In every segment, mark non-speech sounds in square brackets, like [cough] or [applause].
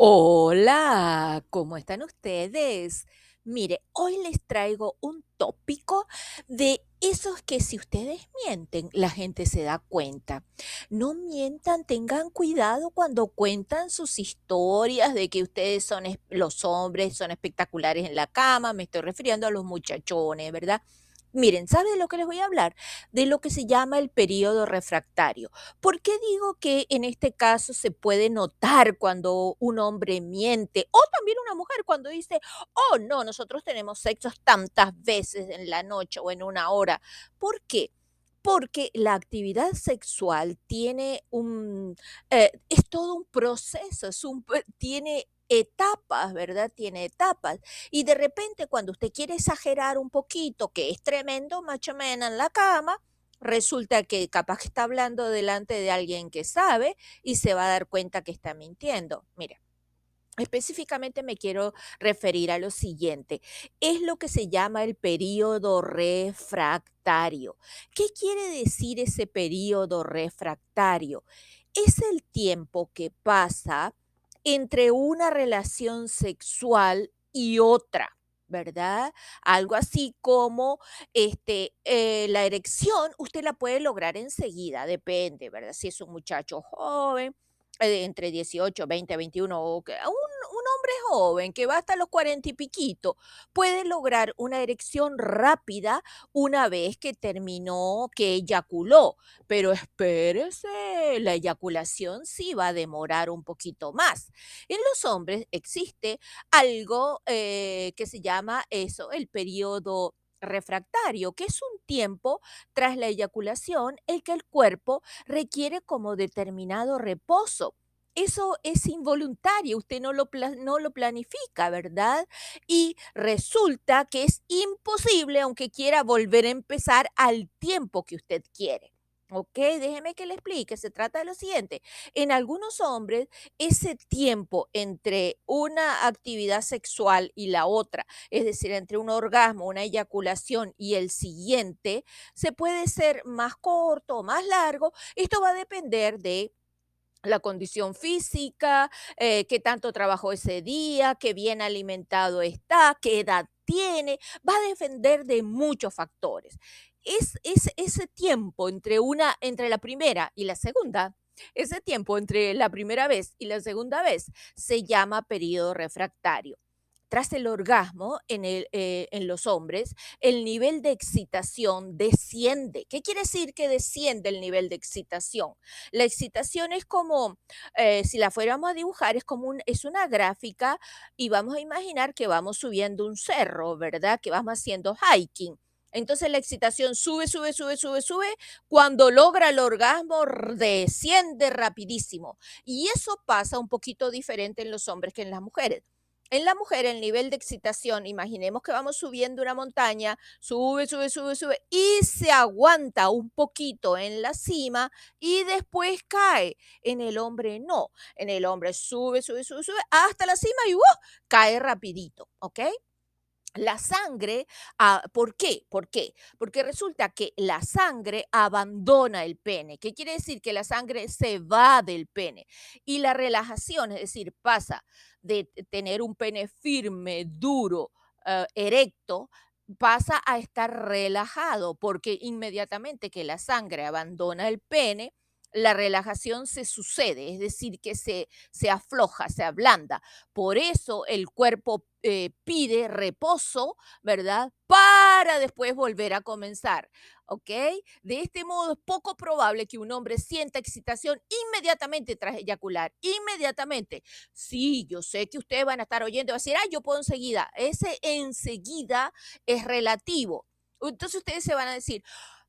Hola, ¿cómo están ustedes? Mire, hoy les traigo un tópico de esos que si ustedes mienten, la gente se da cuenta. No mientan, tengan cuidado cuando cuentan sus historias de que ustedes son los hombres, son espectaculares en la cama, me estoy refiriendo a los muchachones, ¿verdad? Miren, ¿sabe de lo que les voy a hablar? De lo que se llama el periodo refractario. ¿Por qué digo que en este caso se puede notar cuando un hombre miente o también una mujer cuando dice, oh no, nosotros tenemos sexos tantas veces en la noche o en una hora? ¿Por qué? Porque la actividad sexual tiene un, eh, es todo un proceso, es un, pe- tiene etapas, ¿verdad? Tiene etapas. Y de repente cuando usted quiere exagerar un poquito, que es tremendo macho man en la cama, resulta que capaz que está hablando delante de alguien que sabe y se va a dar cuenta que está mintiendo. Mire, específicamente me quiero referir a lo siguiente. Es lo que se llama el periodo refractario. ¿Qué quiere decir ese periodo refractario? Es el tiempo que pasa entre una relación sexual y otra. ¿Verdad? Algo así como este, eh, la erección, usted la puede lograr enseguida, depende, ¿verdad? Si es un muchacho joven, entre 18, 20, 21, o un, un hombre joven que va hasta los 40 y piquito, puede lograr una erección rápida una vez que terminó, que eyaculó. Pero espérese, la eyaculación sí va a demorar un poquito más. En los hombres existe algo eh, que se llama eso, el periodo refractario, que es un tiempo tras la eyaculación el que el cuerpo requiere como determinado reposo. Eso es involuntario, usted no lo, no lo planifica, ¿verdad? Y resulta que es imposible, aunque quiera volver a empezar al tiempo que usted quiere. Ok, déjeme que le explique. Se trata de lo siguiente. En algunos hombres, ese tiempo entre una actividad sexual y la otra, es decir, entre un orgasmo, una eyaculación y el siguiente, se puede ser más corto o más largo. Esto va a depender de la condición física, eh, qué tanto trabajó ese día, qué bien alimentado está, qué edad tiene, va a depender de muchos factores. Es, es ese tiempo entre una, entre la primera y la segunda, ese tiempo entre la primera vez y la segunda vez se llama periodo refractario. Tras el orgasmo en, eh, los hombres, el nivel de excitación desciende. ¿Qué quiere decir que desciende el nivel de excitación? La excitación es como, eh, si la fuéramos a dibujar, es como es una gráfica y vamos a imaginar que vamos subiendo un cerro, ¿verdad? Que vamos haciendo hiking. Entonces la excitación sube, sube, sube, sube, sube. Cuando logra el orgasmo, desciende rapidísimo. Y eso pasa un poquito diferente en los hombres que en las mujeres. En la mujer, el nivel de excitación, imaginemos que vamos subiendo una montaña, sube, sube, sube, sube, y se aguanta un poquito en la cima y después cae. En el hombre no. En el hombre sube, sube, sube, sube hasta la cima y ¡uh! cae rapidito, ¿ok? La sangre, ah, ¿por qué? ¿Por qué? Porque resulta que la sangre abandona el pene. ¿Qué quiere decir? Que la sangre se va del pene. Y la relajación, es decir, pasa de tener un pene firme, duro, eh, erecto, pasa a estar relajado, porque inmediatamente que la sangre abandona el pene, la relajación se sucede, es decir, que se, se afloja, se ablanda. Por eso el cuerpo eh, pide reposo, ¿verdad? Para después volver a comenzar, ¿ok? De este modo es poco probable que un hombre sienta excitación inmediatamente tras eyacular, inmediatamente. Sí, yo sé que ustedes van a estar oyendo y van a decir, ah, yo puedo enseguida. Ese enseguida es relativo. Entonces ustedes se van a decir,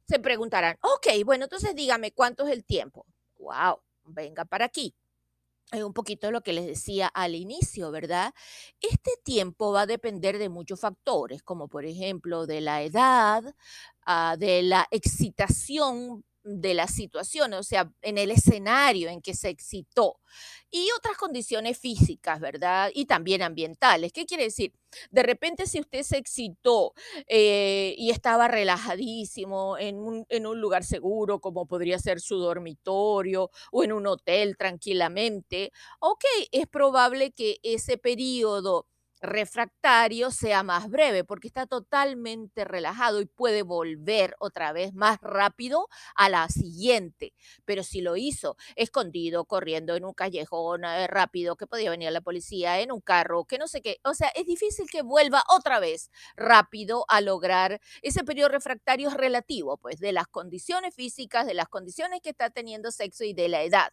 se preguntarán, ok, bueno, entonces dígame cuánto es el tiempo. Wow, venga para aquí es un poquito lo que les decía al inicio, ¿verdad? Este tiempo va a depender de muchos factores, como por ejemplo de la edad, ah, de la excitación de la situación, o sea, en el escenario en que se excitó. Y otras condiciones físicas, ¿verdad? Y también ambientales. ¿Qué quiere decir? De repente, si usted se excitó eh, y estaba relajadísimo en un, en un lugar seguro, como podría ser su dormitorio o en un hotel tranquilamente, ok, es probable que ese periodo refractario sea más breve porque está totalmente relajado y puede volver otra vez más rápido a la siguiente. Pero si lo hizo escondido, corriendo en un callejón eh, rápido, que podía venir la policía en un carro, que no sé qué, o sea, es difícil que vuelva otra vez rápido a lograr ese periodo refractario relativo, pues, de las condiciones físicas, de las condiciones que está teniendo sexo y de la edad.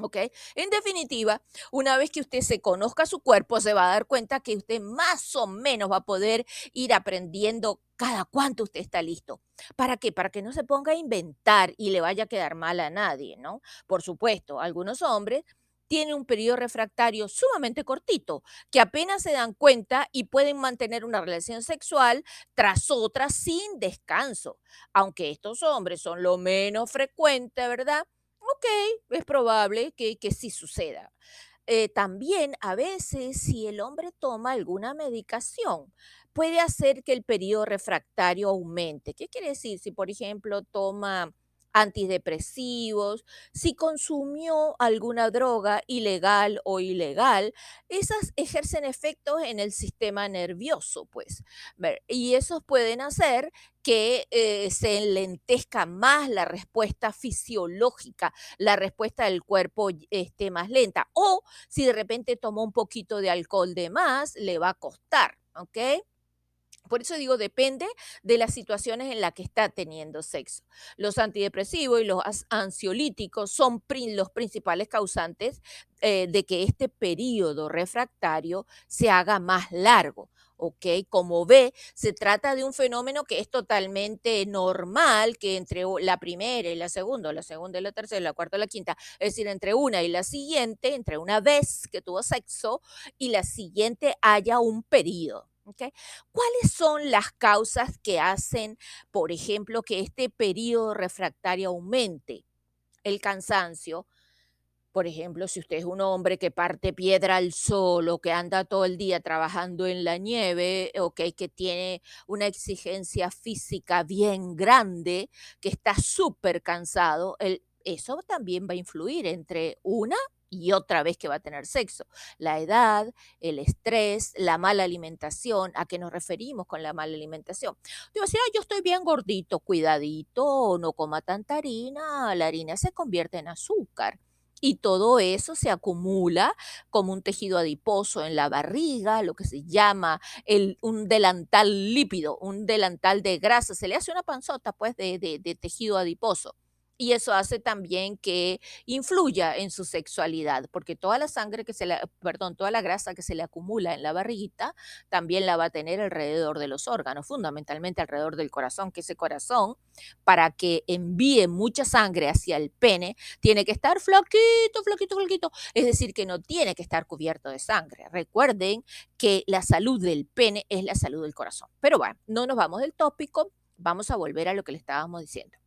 ¿Ok? En definitiva, una vez que usted se conozca su cuerpo, se va a dar cuenta que usted más o menos va a poder ir aprendiendo cada cuánto usted está listo. ¿Para qué? Para que no se ponga a inventar y le vaya a quedar mal a nadie, ¿no? Por supuesto, algunos hombres tienen un periodo refractario sumamente cortito, que apenas se dan cuenta y pueden mantener una relación sexual tras otra sin descanso. Aunque estos hombres son lo menos frecuente, ¿verdad? Ok, es probable que, que sí suceda. Eh, también a veces si el hombre toma alguna medicación, puede hacer que el periodo refractario aumente. ¿Qué quiere decir? Si, por ejemplo, toma antidepresivos, si consumió alguna droga ilegal o ilegal, esas ejercen efectos en el sistema nervioso, pues. Y esos pueden hacer que eh, se enlentezca más la respuesta fisiológica, la respuesta del cuerpo esté más lenta. O si de repente tomó un poquito de alcohol de más, le va a costar, ¿ok? Por eso digo, depende de las situaciones en las que está teniendo sexo. Los antidepresivos y los ansiolíticos son los principales causantes eh, de que este periodo refractario se haga más largo. ¿ok? Como ve, se trata de un fenómeno que es totalmente normal, que entre la primera y la segunda, la segunda y la tercera, la cuarta y la quinta, es decir, entre una y la siguiente, entre una vez que tuvo sexo y la siguiente haya un periodo. ¿Cuáles son las causas que hacen, por ejemplo, que este periodo refractario aumente? El cansancio. Por ejemplo, si usted es un hombre que parte piedra al sol o que anda todo el día trabajando en la nieve, okay, que tiene una exigencia física bien grande, que está súper cansado, eso también va a influir entre una y otra vez que va a tener sexo. La edad, el estrés, la mala alimentación. ¿A qué nos referimos con la mala alimentación? Digo, si yo estoy bien gordito, cuidadito, no coma tanta harina, la harina se convierte en azúcar. Y todo eso se acumula como un tejido adiposo en la barriga, lo que se llama un delantal lípido, un delantal de grasa. Se le hace una panzota, pues, de tejido adiposo y eso hace también que influya en su sexualidad, porque toda la sangre que se le, perdón, toda la grasa que se le acumula en la barriguita también la va a tener alrededor de los órganos, fundamentalmente alrededor del corazón, que ese corazón, para que envíe mucha sangre hacia el pene, tiene que estar flaquito, flaquito, flaquito, es decir, que no tiene que estar cubierto de sangre. Recuerden que la salud del pene es la salud del corazón. Pero bueno, no nos vamos del tópico, vamos a volver a lo que le estábamos diciendo.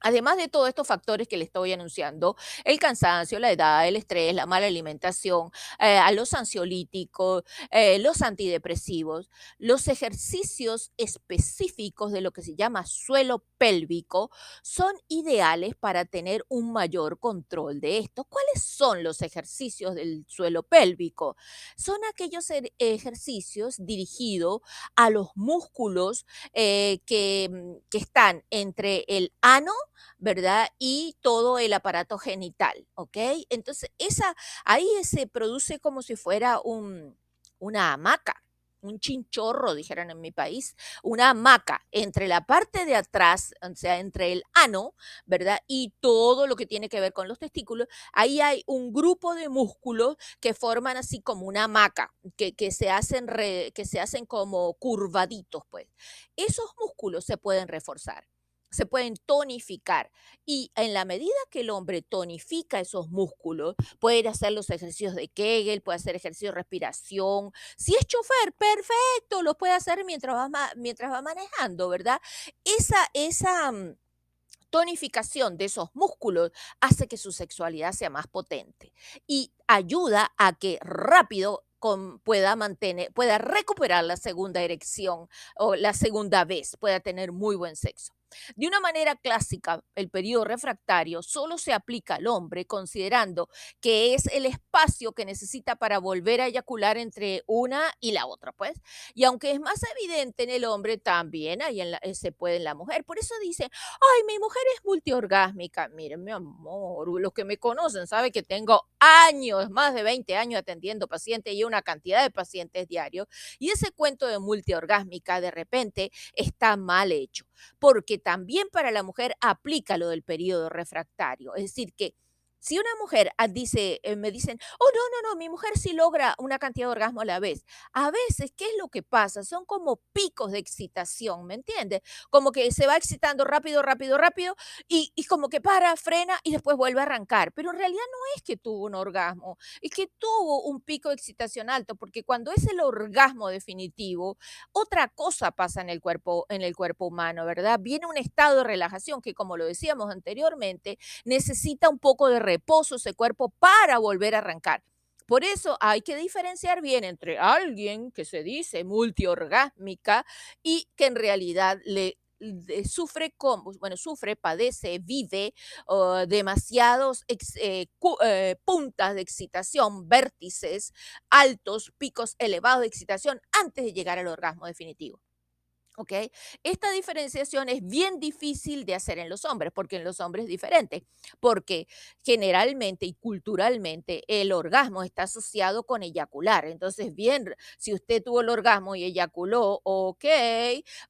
Además de todos estos factores que le estoy anunciando, el cansancio, la edad, el estrés, la mala alimentación, eh, a los ansiolíticos, eh, los antidepresivos, los ejercicios específicos de lo que se llama suelo pélvico son ideales para tener un mayor control de esto. ¿Cuáles son los ejercicios del suelo pélvico? Son aquellos ejercicios dirigidos a los músculos eh, que, mm, que están entre el ano, ¿verdad? Y todo el aparato genital, ¿ok? Entonces, esa, ahí se produce como si fuera un, una hamaca, un chinchorro, dijeran en mi país, una hamaca entre la parte de atrás, o sea, entre el ano, ¿verdad? Y todo lo que tiene que ver con los testículos, ahí hay un grupo de músculos que forman así como una hamaca, que, que se, hacen que se hacen como curvaditos, pues. Esos músculos se pueden reforzar se pueden tonificar. Y en la medida que el hombre tonifica esos músculos, puede hacer los ejercicios de Kegel, puede hacer ejercicios de respiración. Si es chofer, perfecto, los puede hacer mientras va, mientras va manejando, ¿verdad? Esa, esa mm, tonificación de esos músculos hace que su sexualidad sea más potente y ayuda a que rápido pueda mantener, pueda recuperar la segunda erección o la segunda vez, pueda tener muy buen sexo. De una manera clásica, el periodo refractario solo se aplica al hombre considerando que es el espacio que necesita para volver a eyacular entre una y la otra, pues. Y aunque es más evidente en el hombre, también hay en eh, se puede en la mujer. Por eso dice, ay, mi mujer es multiorgásmica. Miren, mi amor, los que me conocen saben que tengo años, más de 20 años atendiendo pacientes y una cantidad de pacientes diarios. Y ese cuento de multiorgásmica de repente está mal hecho, porque también para la mujer aplica lo del periodo refractario. Es decir, que si una mujer ah, dice, eh, me dicen, oh, no, no, no, mi mujer sí logra una cantidad de orgasmo a la vez. A veces, ¿qué es lo que pasa? Son como picos de excitación, ¿me entiendes? Como que se va excitando rápido, rápido, rápido y, y como que para, frena y después vuelve a arrancar. Pero en realidad no es que tuvo un orgasmo, es que tuvo un pico de excitación alto, porque cuando es el orgasmo definitivo, otra cosa pasa en el cuerpo, en el cuerpo humano, ¿verdad? Viene un estado de relajación que, como lo decíamos anteriormente, necesita un poco de reposo ese cuerpo para volver a arrancar. Por eso hay que diferenciar bien entre alguien que se dice multiorgásmica y que en realidad le sufre como, bueno, sufre, padece, vive uh, demasiados eh, eh, puntas de excitación, vértices altos, picos elevados de excitación antes de llegar al orgasmo definitivo. ¿Ok? Esta diferenciación es bien difícil de hacer en los hombres, porque en los hombres es diferente, porque generalmente y culturalmente el orgasmo está asociado con eyacular. Entonces, bien, si usted tuvo el orgasmo y eyaculó, ok,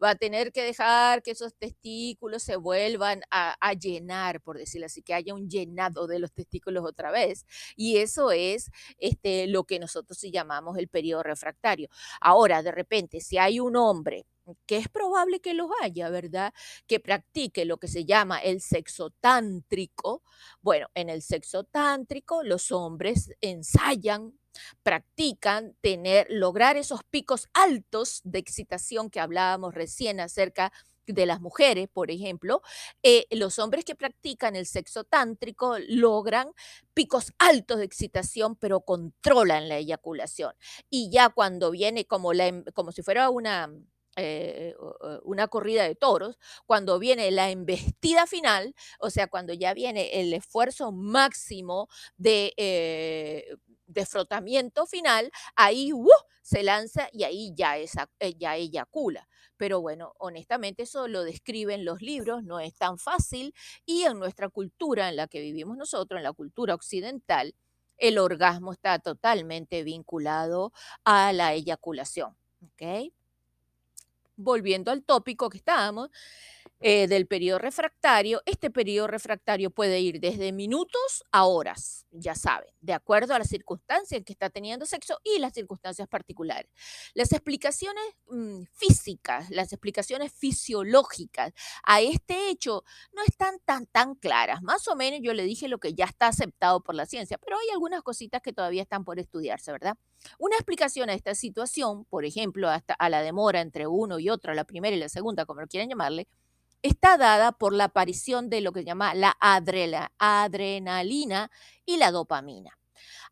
va a tener que dejar que esos testículos se vuelvan a, llenar, por decirlo así, que haya un llenado de los testículos otra vez. Y eso es este, lo que nosotros llamamos el periodo refractario. Ahora, de repente, si hay un hombre que es probable que los haya, ¿verdad? Que practique lo que se llama el sexo tántrico. Bueno, en el sexo tántrico los hombres ensayan, practican tener, lograr esos picos altos de excitación que hablábamos recién acerca de las mujeres, por ejemplo, eh, los hombres que practican el sexo tántrico logran picos altos de excitación, pero controlan la eyaculación. Y ya cuando viene como, em, como si fuera una, eh, una corrida de toros, cuando viene la embestida final, o sea, cuando ya viene el esfuerzo máximo de, eh, de frotamiento final, ahí ¡uh! se lanza y ahí ya, esa, eh, ya eyacula. Pero bueno, honestamente eso lo describen los libros, no es tan fácil y en nuestra cultura en la que vivimos nosotros, en la cultura occidental, el orgasmo está totalmente vinculado a la eyaculación. ¿ok? Volviendo al tópico que estábamos, eh, del periodo refractario, este periodo refractario puede ir desde minutos a horas, ya saben, de acuerdo a las circunstancias en que está teniendo sexo y las circunstancias particulares. Las explicaciones mm, físicas, las explicaciones fisiológicas a este hecho no están tan, tan claras. Más o menos yo le dije lo que ya está aceptado por la ciencia, pero hay algunas cositas que todavía están por estudiarse, ¿verdad? Una explicación a esta situación, por ejemplo, hasta a la demora entre uno y otro, la primera y la segunda, como lo quieran llamarle, está dada por la aparición de lo que se llama la adrenalina y la dopamina.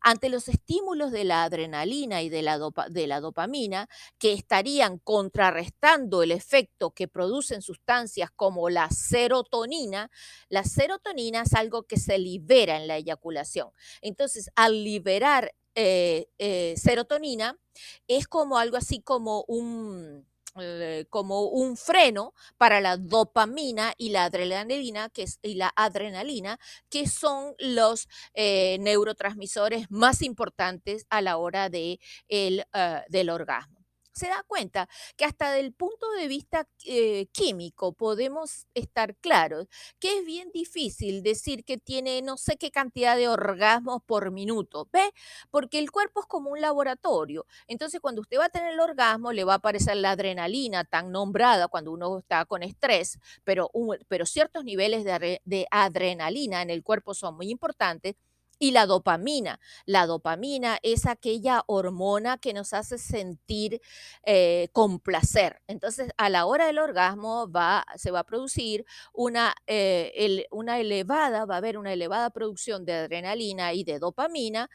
Ante los estímulos de la adrenalina y de la, dopamina, que estarían contrarrestando el efecto que producen sustancias como la serotonina, la serotonina es algo que se libera en la eyaculación. Entonces, al liberar eh, eh, serotonina, es como algo así como un, eh, como un freno para la dopamina y la adrenalina, que es, y la adrenalina, que son los eh, neurotransmisores más importantes a la hora de el, ah, del orgasmo se da cuenta que hasta del punto de vista eh, químico podemos estar claros que es bien difícil decir que tiene no sé qué cantidad de orgasmos por minuto, ¿ve? Porque el cuerpo es como un laboratorio. Entonces, cuando usted va a tener el orgasmo, le va a aparecer la adrenalina tan nombrada cuando uno está con estrés, pero, pero ciertos niveles de, de adrenalina en el cuerpo son muy importantes Y la dopamina. La dopamina es aquella hormona que nos hace sentir eh, con placer. Entonces, a la hora del orgasmo va, se va a producir una, eh, una elevada, va a haber una elevada producción de adrenalina y de dopamina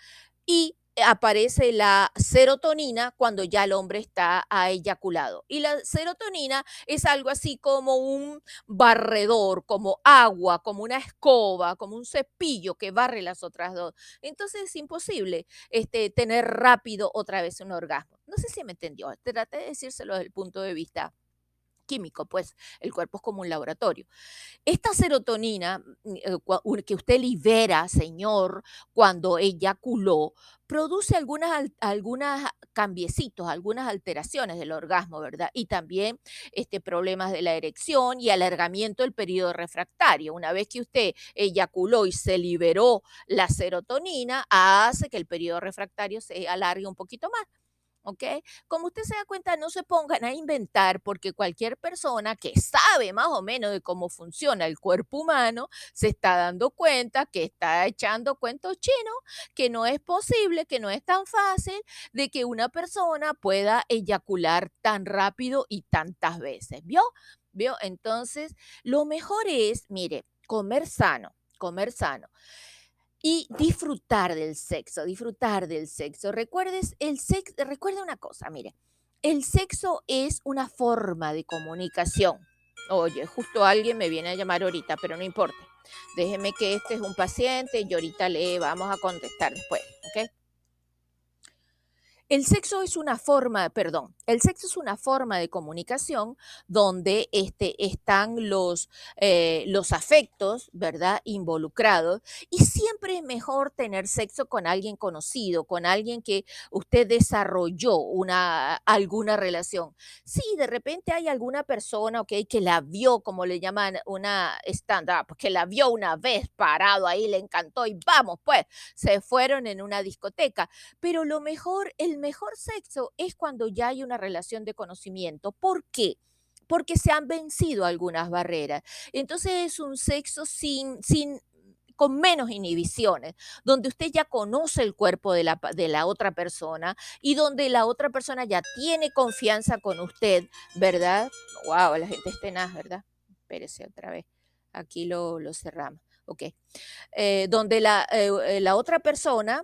y aparece la serotonina cuando ya el hombre está eyaculado. Y la serotonina es algo así como un barredor, como agua, como una escoba, como un cepillo que barre las otras dos. Entonces es imposible este, tener rápido otra vez un orgasmo. No sé si me entendió, traté de decírselo desde el punto de vista químico, pues el cuerpo es como un laboratorio. Esta serotonina mm, eh, que usted libera, señor, cuando eyaculó, produce algunas, algunas cambiecitos, algunas alteraciones del orgasmo, ¿verdad? Y también este, problemas de la erección y alargamiento del periodo refractario. Una vez que usted eyaculó y se liberó la serotonina, hace que el periodo refractario se alargue un poquito más. ¿Ok? Como usted se da cuenta, no se pongan a inventar porque cualquier persona que sabe más o menos de cómo funciona el cuerpo humano se está dando cuenta que está echando cuentos chinos, que no es posible, que no es tan fácil de que una persona pueda eyacular tan rápido y tantas veces, ¿vio? ¿Vio? Entonces, lo mejor es, mire, comer sano, comer sano y disfrutar del sexo, disfrutar del sexo. Recuerdes, el sexo, recuerde una cosa, mire, el sexo es una forma de comunicación. Oye, justo alguien me viene a llamar ahorita, pero no importa. Déjeme que este es un paciente y ahorita le vamos a contestar después, ¿ok? El sexo es una forma, perdón, el sexo es una forma de comunicación donde este, están los, eh, los afectos, ¿verdad? Involucrados. Y siempre es mejor tener sexo con alguien conocido, con alguien que usted desarrolló una, alguna relación. Sí, de repente hay alguna persona, ok, que la vio, como le llaman, una stand-up, que la vio una vez parado ahí, le encantó y vamos, pues, se fueron en una discoteca. Pero lo mejor, el mejor sexo es cuando ya hay una relación de conocimiento. ¿Por qué? Porque se han vencido algunas barreras. Entonces es un sexo sin, sin con menos inhibiciones, donde usted ya conoce el cuerpo de la, de la otra persona y donde la otra persona ya tiene confianza con usted, ¿verdad? Wow, la gente es tenaz, ¿verdad? Espérese otra vez. Aquí lo, lo cerramos. Ok. Eh, donde la, eh, eh, la otra persona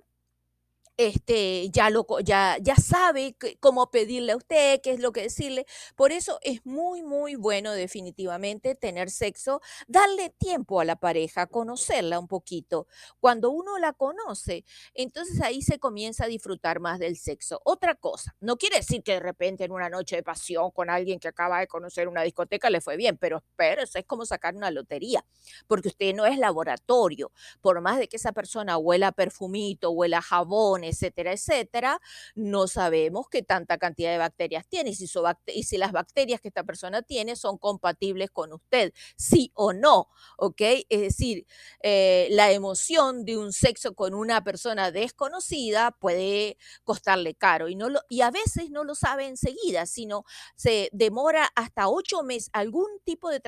este, ya, lo, ya, ya sabe cómo pedirle a usted, qué es lo que decirle. Por eso es muy, muy bueno definitivamente tener sexo, darle tiempo a la pareja, conocerla un poquito. Cuando uno la conoce, entonces ahí se comienza a disfrutar más del sexo. Otra cosa, no quiere decir que de repente en una noche de pasión con alguien que acaba de conocer una discoteca le fue bien, pero espérese, es como sacar una lotería, porque usted no es laboratorio. Por más de que esa persona huela perfumito, huela jabón, etcétera, etcétera, no sabemos qué tanta cantidad de bacterias tiene y si, y si las bacterias que esta persona tiene son compatibles con usted, sí o no, ¿ok? Es decir, eh, la emoción de un sexo con una persona desconocida puede costarle caro y, no y a veces no lo sabe enseguida, sino se demora hasta ocho meses algún tipo de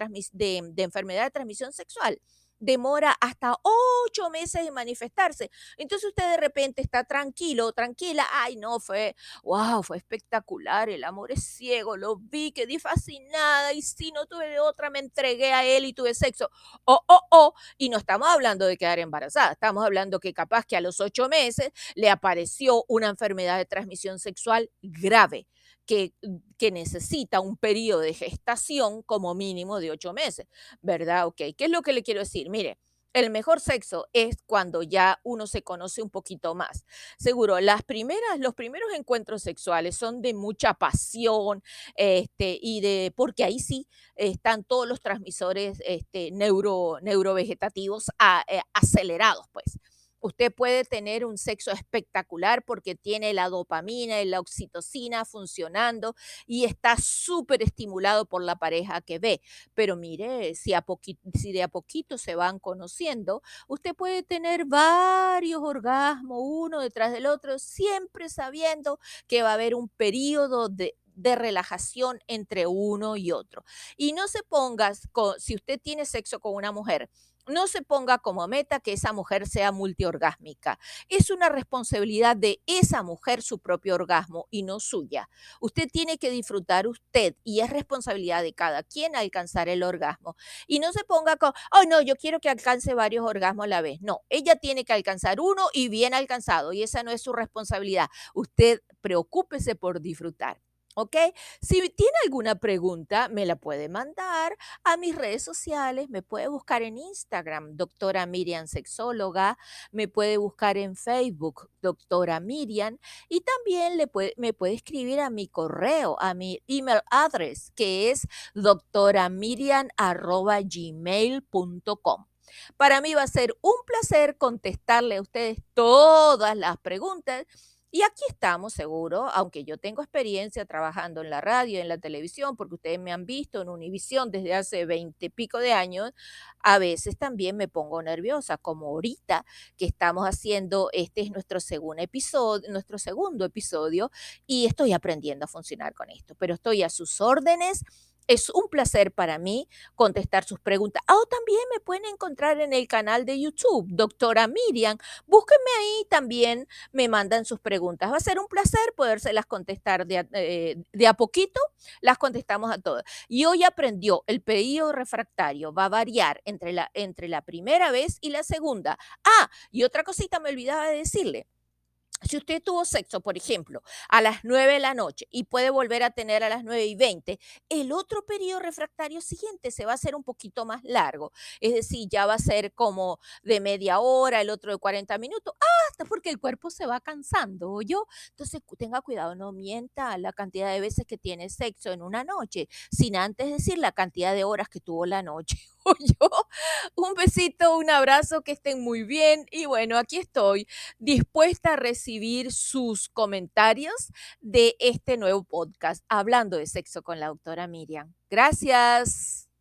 enfermedad de transmisión sexual demora hasta ocho meses en manifestarse. Entonces usted de repente está tranquilo, tranquila, ay no, fue, wow, fue espectacular, el amor es ciego, lo vi, quedé fascinada y si no tuve de otra, me entregué a él y tuve sexo. Oh, oh, oh, y no estamos hablando de quedar embarazada, estamos hablando que capaz que a los ocho meses le apareció una enfermedad de transmisión sexual grave que, que necesita un periodo de gestación como mínimo de ocho meses, ¿verdad? Ok, ¿qué es lo que le quiero decir? Mire, el mejor sexo es cuando ya uno se conoce un poquito más. Seguro, las primeras, los primeros encuentros sexuales son de mucha pasión, este, y de, porque ahí sí están todos los transmisores este, neuro, neurovegetativos eh, acelerados, pues. Usted puede tener un sexo espectacular porque tiene la dopamina y la oxitocina funcionando y está súper estimulado por la pareja que ve. Pero mire, si, de a poquito se van conociendo, usted puede tener varios orgasmos uno detrás del otro, siempre sabiendo que va a haber un periodo de de relajación entre uno y otro. Y no se pongas, con, si usted tiene sexo con una mujer, no se ponga como meta que esa mujer sea multiorgásmica. Es una responsabilidad de esa mujer su propio orgasmo y no suya. Usted tiene que disfrutar usted y es responsabilidad de cada quien alcanzar el orgasmo. Y no se ponga con, oh no, yo quiero que alcance varios orgasmos a la vez. No, ella tiene que alcanzar uno y bien alcanzado y esa no es su responsabilidad. Usted preocúpese por disfrutar. ¿Ok? Si tiene alguna pregunta, me la puede mandar a mis redes sociales, me puede buscar en Instagram, doctora Miriam Sexóloga, me puede buscar en Facebook, doctora Miriam, y también le puede, me puede escribir a mi correo, a mi email address, que es doctoramiriam.gmail.com. Para mí va a ser un placer contestarle a ustedes todas las preguntas y aquí estamos, seguro, aunque yo tengo experiencia trabajando en la radio, en la televisión, porque ustedes me han visto en Univisión desde hace veinte pico de años, a veces también me pongo nerviosa, como ahorita que estamos haciendo, este es nuestro segundo episodio, nuestro segundo episodio, y estoy aprendiendo a funcionar con esto, pero estoy a sus órdenes es un placer para mí contestar sus preguntas. O también me pueden encontrar en el canal de YouTube, doctora Miriam. Búsquenme ahí también, me mandan sus preguntas. Va a ser un placer podérselas contestar de, eh, de a poquito, las contestamos a todas. Y hoy aprendió, el pedido refractario va a variar entre la, entre la primera vez y la segunda. Ah, y otra cosita me olvidaba de decirle. Si usted tuvo sexo, por ejemplo, a las 9 de la noche y puede volver a tener a las 9 y 20, el otro periodo refractario siguiente se va a hacer un poquito más largo. Es decir, ya va a ser como de media hora, el otro de 40 minutos, hasta porque el cuerpo se va cansando, yo. Entonces, tenga cuidado, no mienta la cantidad de veces que tiene sexo en una noche, sin antes decir la cantidad de horas que tuvo la noche. [laughs] yo. Un besito, un abrazo, que estén muy bien. Y bueno, aquí estoy dispuesta a sus comentarios de este nuevo podcast, hablando de sexo con la doctora Miriam. Gracias.